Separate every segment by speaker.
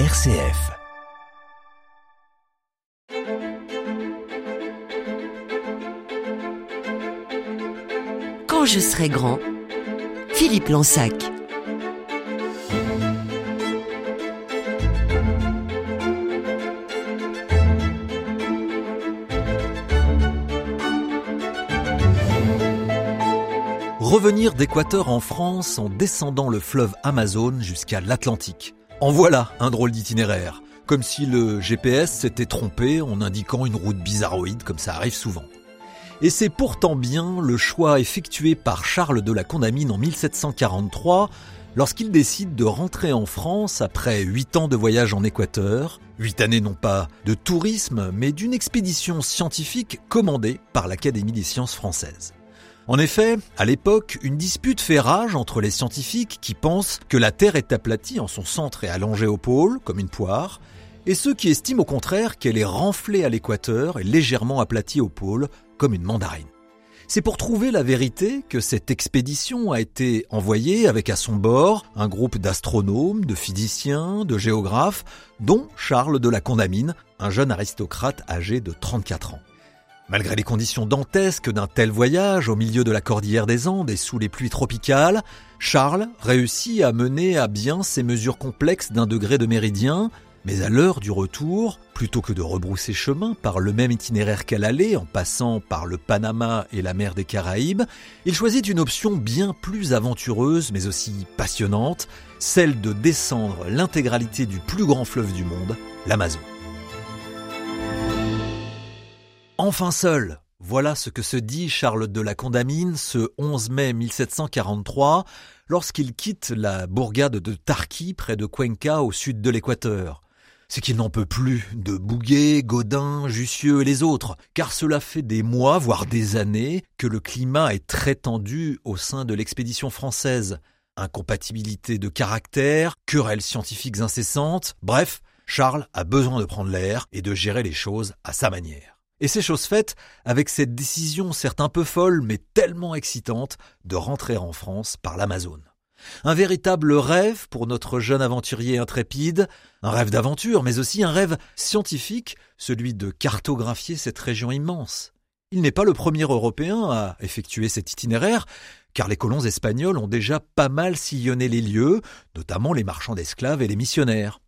Speaker 1: RCF.
Speaker 2: Quand je serai grand, Philippe Lansac.
Speaker 3: Revenir d'Équateur en France en descendant le fleuve Amazone jusqu'à l'Atlantique. En voilà un drôle d'itinéraire, comme si le GPS s'était trompé en indiquant une route bizarroïde comme ça arrive souvent. Et c'est pourtant bien le choix effectué par Charles de la Condamine en 1743 lorsqu'il décide de rentrer en France après huit ans de voyage en Équateur, huit années non pas de tourisme, mais d'une expédition scientifique commandée par l'Académie des sciences françaises. En effet, à l'époque, une dispute fait rage entre les scientifiques qui pensent que la Terre est aplatie en son centre et allongée au pôle, comme une poire, et ceux qui estiment au contraire qu'elle est renflée à l'équateur et légèrement aplatie au pôle, comme une mandarine. C'est pour trouver la vérité que cette expédition a été envoyée avec à son bord un groupe d'astronomes, de physiciens, de géographes, dont Charles de la Condamine, un jeune aristocrate âgé de 34 ans. Malgré les conditions dantesques d'un tel voyage au milieu de la cordillère des Andes et sous les pluies tropicales, Charles réussit à mener à bien ces mesures complexes d'un degré de méridien, mais à l'heure du retour, plutôt que de rebrousser chemin par le même itinéraire qu'à l'aller en passant par le Panama et la mer des Caraïbes, il choisit une option bien plus aventureuse mais aussi passionnante, celle de descendre l'intégralité du plus grand fleuve du monde, l'Amazon. Enfin seul, voilà ce que se dit Charles de la Condamine ce 11 mai 1743 lorsqu'il quitte la bourgade de Tarqui près de Cuenca au sud de l'Équateur. C'est qu'il n'en peut plus de Bouguer, Godin, Jussieu et les autres, car cela fait des mois, voire des années, que le climat est très tendu au sein de l'expédition française. Incompatibilité de caractère, querelles scientifiques incessantes, bref, Charles a besoin de prendre l'air et de gérer les choses à sa manière. Et c'est chose faite avec cette décision certes un peu folle mais tellement excitante de rentrer en France par l'Amazone. Un véritable rêve pour notre jeune aventurier intrépide, un rêve d'aventure mais aussi un rêve scientifique, celui de cartographier cette région immense. Il n'est pas le premier Européen à effectuer cet itinéraire, car les colons espagnols ont déjà pas mal sillonné les lieux, notamment les marchands d'esclaves et les missionnaires.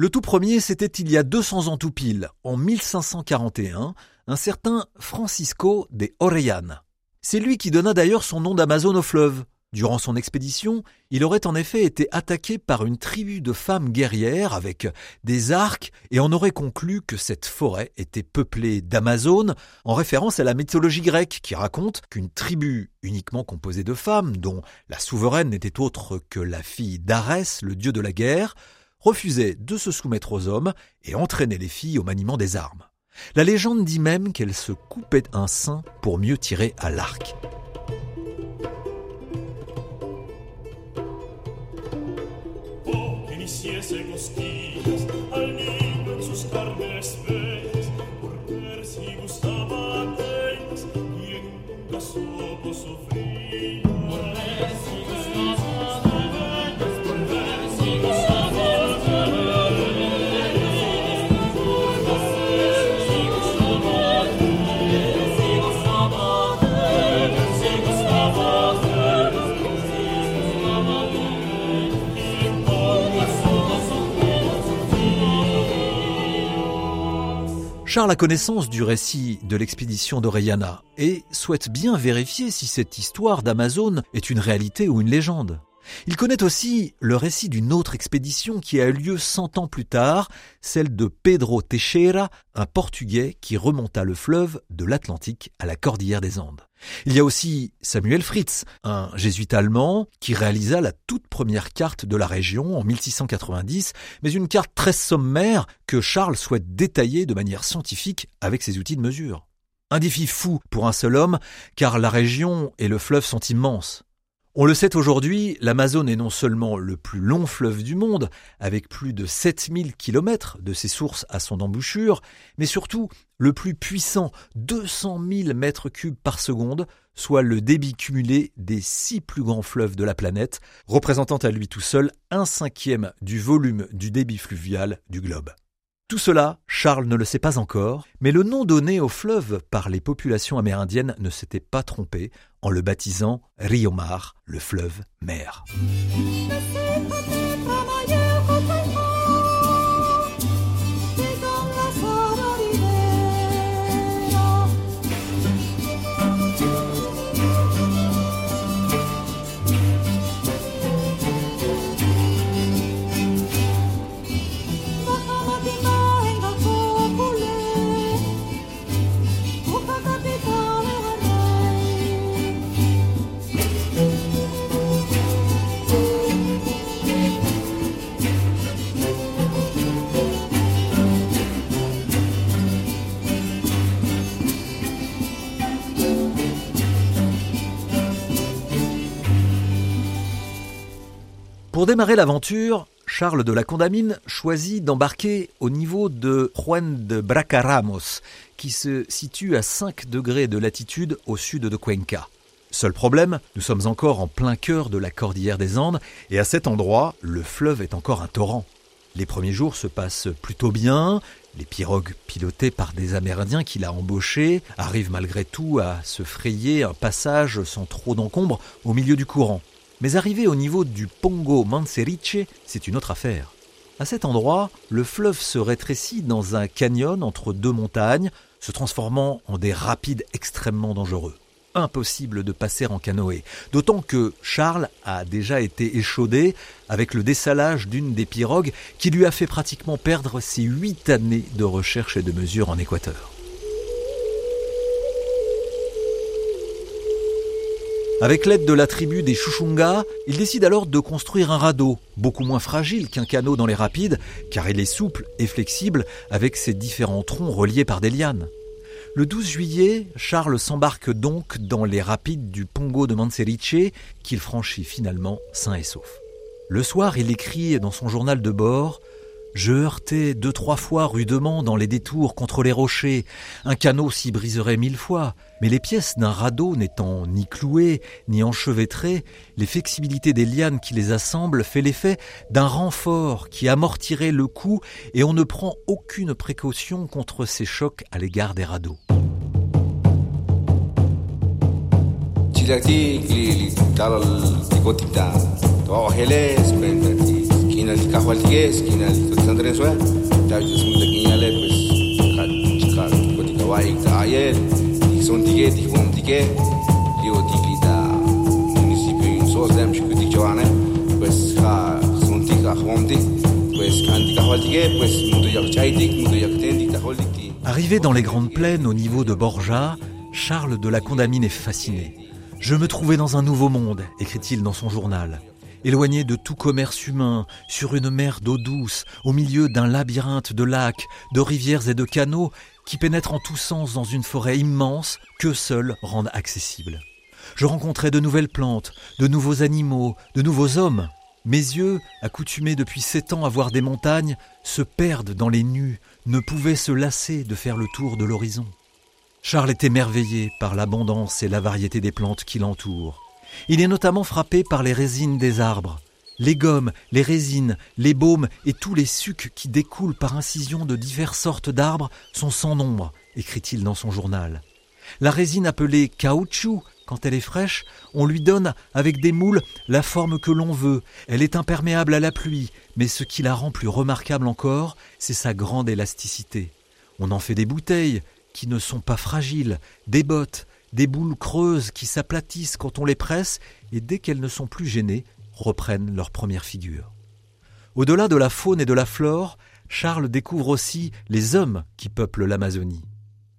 Speaker 3: Le tout premier, c'était il y a 200 ans tout pile, en 1541, un certain Francisco de Orellana. C'est lui qui donna d'ailleurs son nom d'Amazon au fleuve. Durant son expédition, il aurait en effet été attaqué par une tribu de femmes guerrières avec des arcs et en aurait conclu que cette forêt était peuplée d'Amazones en référence à la mythologie grecque qui raconte qu'une tribu uniquement composée de femmes, dont la souveraine n'était autre que la fille d'Arès, le dieu de la guerre, refusait de se soumettre aux hommes et entraînait les filles au maniement des armes. La légende dit même qu'elle se coupait un sein pour mieux tirer à l'arc. Charles a connaissance du récit de l'expédition d'Orellana et souhaite bien vérifier si cette histoire d'Amazon est une réalité ou une légende. Il connaît aussi le récit d'une autre expédition qui a eu lieu cent ans plus tard, celle de Pedro Teixeira, un Portugais qui remonta le fleuve de l'Atlantique à la cordillère des Andes. Il y a aussi Samuel Fritz, un jésuite allemand qui réalisa la toute première carte de la région en 1690, mais une carte très sommaire que Charles souhaite détailler de manière scientifique avec ses outils de mesure. Un défi fou pour un seul homme, car la région et le fleuve sont immenses. On le sait aujourd'hui, l'Amazone est non seulement le plus long fleuve du monde, avec plus de 7000 km de ses sources à son embouchure, mais surtout le plus puissant, 200 000 mètres cubes par seconde, soit le débit cumulé des six plus grands fleuves de la planète, représentant à lui tout seul un cinquième du volume du débit fluvial du globe. Tout cela, Charles ne le sait pas encore, mais le nom donné au fleuve par les populations amérindiennes ne s'était pas trompé en le baptisant Rio Mar, le fleuve mer. Pour démarrer l'aventure, Charles de la Condamine choisit d'embarquer au niveau de Juan de Bracaramos, qui se situe à 5 degrés de latitude au sud de Cuenca. Seul problème, nous sommes encore en plein cœur de la cordillère des Andes, et à cet endroit, le fleuve est encore un torrent. Les premiers jours se passent plutôt bien, les pirogues pilotées par des Amérindiens qu'il a embauchés arrivent malgré tout à se frayer un passage sans trop d'encombre au milieu du courant. Mais arrivé au niveau du Pongo Manseriche, c'est une autre affaire. À cet endroit, le fleuve se rétrécit dans un canyon entre deux montagnes, se transformant en des rapides extrêmement dangereux. Impossible de passer en canoë, d'autant que Charles a déjà été échaudé avec le dessalage d'une des pirogues qui lui a fait pratiquement perdre ses huit années de recherche et de mesure en Équateur. Avec l'aide de la tribu des Chuchunga, il décide alors de construire un radeau, beaucoup moins fragile qu'un canot dans les rapides, car il est souple et flexible avec ses différents troncs reliés par des lianes. Le 12 juillet, Charles s'embarque donc dans les rapides du Pongo de Manseriche, qu'il franchit finalement sain et sauf. Le soir, il écrit dans son journal de bord je heurtais deux, trois fois rudement dans les détours contre les rochers. Un canot s'y briserait mille fois, mais les pièces d'un radeau n'étant ni clouées, ni enchevêtrées, les flexibilités des lianes qui les assemblent fait l'effet d'un renfort qui amortirait le coup et on ne prend aucune précaution contre ces chocs à l'égard des radeaux. Arrivé dans les grandes plaines au niveau de Borja, Charles de la Condamine est fasciné. Je me trouvais dans un nouveau monde, écrit-il dans son journal éloigné de tout commerce humain, sur une mer d'eau douce, au milieu d'un labyrinthe de lacs, de rivières et de canaux qui pénètrent en tous sens dans une forêt immense que seuls rendent accessible. Je rencontrais de nouvelles plantes, de nouveaux animaux, de nouveaux hommes. Mes yeux, accoutumés depuis sept ans à voir des montagnes, se perdent dans les nus, ne pouvaient se lasser de faire le tour de l'horizon. Charles est émerveillé par l'abondance et la variété des plantes qui l'entourent. Il est notamment frappé par les résines des arbres. Les gommes, les résines, les baumes et tous les sucs qui découlent par incision de diverses sortes d'arbres sont sans nombre, écrit-il dans son journal. La résine appelée caoutchouc, quand elle est fraîche, on lui donne, avec des moules, la forme que l'on veut. Elle est imperméable à la pluie, mais ce qui la rend plus remarquable encore, c'est sa grande élasticité. On en fait des bouteilles, qui ne sont pas fragiles, des bottes, des boules creuses qui s'aplatissent quand on les presse et dès qu'elles ne sont plus gênées, reprennent leur première figure. Au-delà de la faune et de la flore, Charles découvre aussi les hommes qui peuplent l'Amazonie.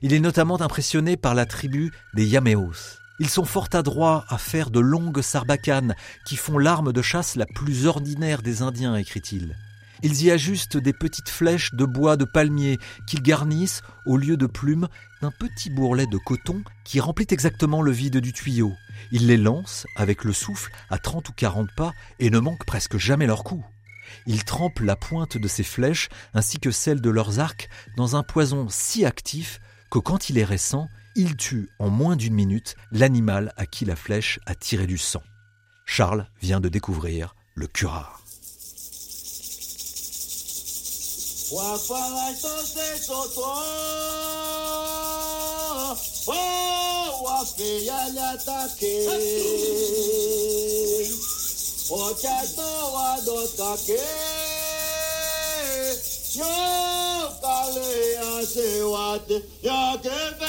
Speaker 3: Il est notamment impressionné par la tribu des Yameos. Ils sont fort adroits à faire de longues sarbacanes qui font l'arme de chasse la plus ordinaire des Indiens, écrit-il. Ils y ajustent des petites flèches de bois de palmier qu'ils garnissent, au lieu de plumes, d'un petit bourrelet de coton qui remplit exactement le vide du tuyau. Ils les lancent avec le souffle à 30 ou 40 pas et ne manquent presque jamais leur coup. Ils trempent la pointe de ces flèches ainsi que celle de leurs arcs dans un poison si actif que quand il est récent, il tue en moins d'une minute l'animal à qui la flèche a tiré du sang. Charles vient de découvrir le curare.
Speaker 4: Qua fala entonces soltó Oh, a feia lhe O que a toa do taquei Yo calei a seu ate o a que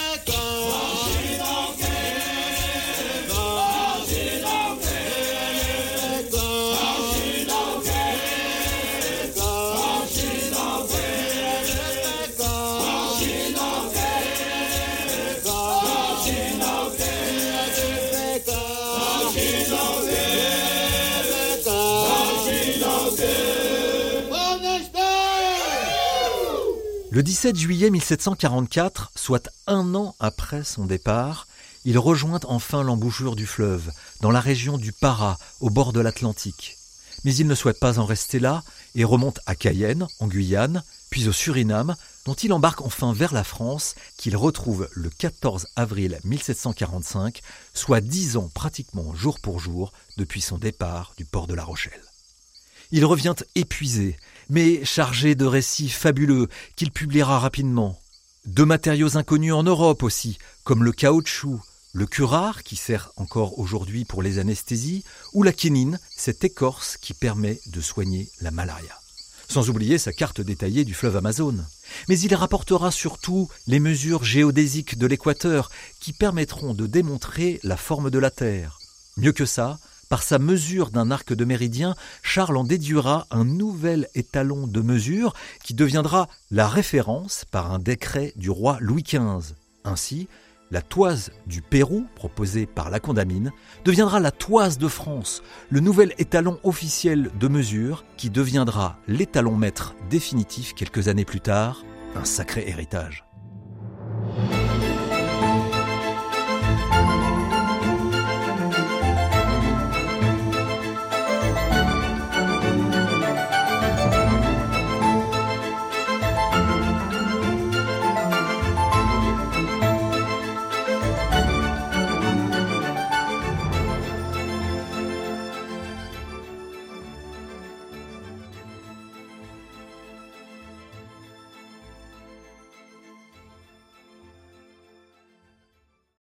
Speaker 3: Le 17 juillet 1744, soit un an après son départ, il rejoint enfin l'embouchure du fleuve, dans la région du Para, au bord de l'Atlantique. Mais il ne souhaite pas en rester là et remonte à Cayenne, en Guyane, puis au Suriname, dont il embarque enfin vers la France, qu'il retrouve le 14 avril 1745, soit dix ans pratiquement jour pour jour depuis son départ du port de La Rochelle. Il revient épuisé, mais chargé de récits fabuleux qu'il publiera rapidement. De matériaux inconnus en Europe aussi, comme le caoutchouc, le curare, qui sert encore aujourd'hui pour les anesthésies, ou la quinine, cette écorce qui permet de soigner la malaria. Sans oublier sa carte détaillée du fleuve Amazon. Mais il rapportera surtout les mesures géodésiques de l'équateur qui permettront de démontrer la forme de la Terre. Mieux que ça, par sa mesure d'un arc de méridien, Charles en déduira un nouvel étalon de mesure qui deviendra la référence par un décret du roi Louis XV. Ainsi, la toise du Pérou, proposée par la Condamine, deviendra la toise de France, le nouvel étalon officiel de mesure qui deviendra l'étalon maître définitif quelques années plus tard, un sacré héritage.